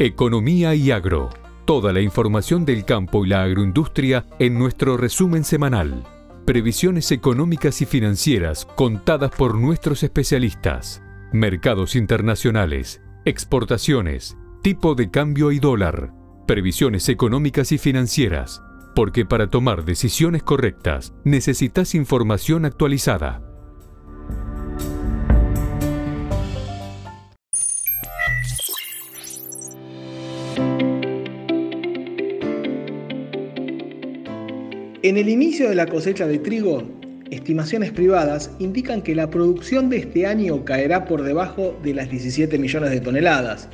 Economía y Agro. Toda la información del campo y la agroindustria en nuestro resumen semanal. Previsiones económicas y financieras contadas por nuestros especialistas. Mercados internacionales, exportaciones, tipo de cambio y dólar. Previsiones económicas y financieras. Porque para tomar decisiones correctas necesitas información actualizada. En el inicio de la cosecha de trigo, estimaciones privadas indican que la producción de este año caerá por debajo de las 17 millones de toneladas,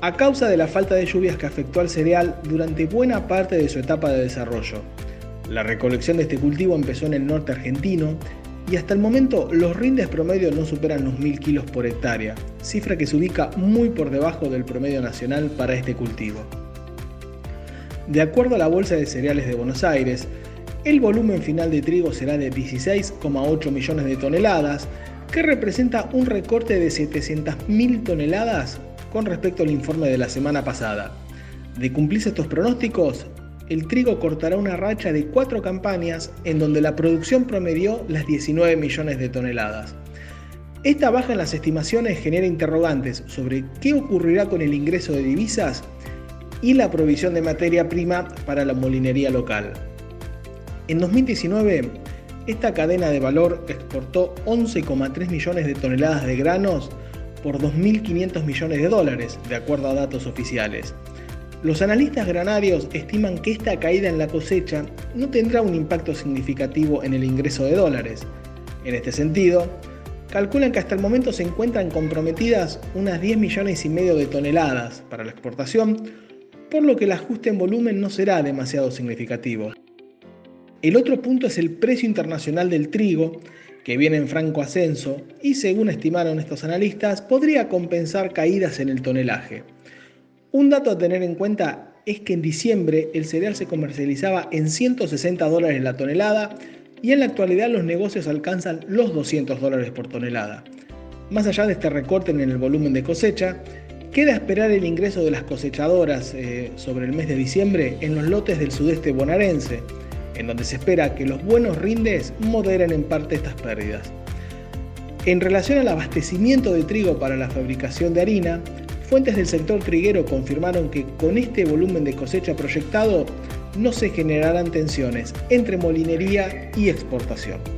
a causa de la falta de lluvias que afectó al cereal durante buena parte de su etapa de desarrollo. La recolección de este cultivo empezó en el norte argentino y hasta el momento los rindes promedio no superan los 1.000 kilos por hectárea, cifra que se ubica muy por debajo del promedio nacional para este cultivo. De acuerdo a la Bolsa de Cereales de Buenos Aires, el volumen final de trigo será de 16,8 millones de toneladas, que representa un recorte de 700.000 toneladas con respecto al informe de la semana pasada. De cumplirse estos pronósticos, el trigo cortará una racha de cuatro campañas en donde la producción promedió las 19 millones de toneladas. Esta baja en las estimaciones genera interrogantes sobre qué ocurrirá con el ingreso de divisas y la provisión de materia prima para la molinería local. En 2019, esta cadena de valor exportó 11,3 millones de toneladas de granos por 2.500 millones de dólares, de acuerdo a datos oficiales. Los analistas granarios estiman que esta caída en la cosecha no tendrá un impacto significativo en el ingreso de dólares. En este sentido, calculan que hasta el momento se encuentran comprometidas unas 10 millones y medio de toneladas para la exportación, por lo que el ajuste en volumen no será demasiado significativo. El otro punto es el precio internacional del trigo, que viene en franco ascenso y según estimaron estos analistas podría compensar caídas en el tonelaje. Un dato a tener en cuenta es que en diciembre el cereal se comercializaba en 160 dólares la tonelada y en la actualidad los negocios alcanzan los 200 dólares por tonelada. Más allá de este recorte en el volumen de cosecha, Queda esperar el ingreso de las cosechadoras eh, sobre el mes de diciembre en los lotes del sudeste bonaerense, en donde se espera que los buenos rindes moderen en parte estas pérdidas. En relación al abastecimiento de trigo para la fabricación de harina, fuentes del sector triguero confirmaron que con este volumen de cosecha proyectado no se generarán tensiones entre molinería y exportación.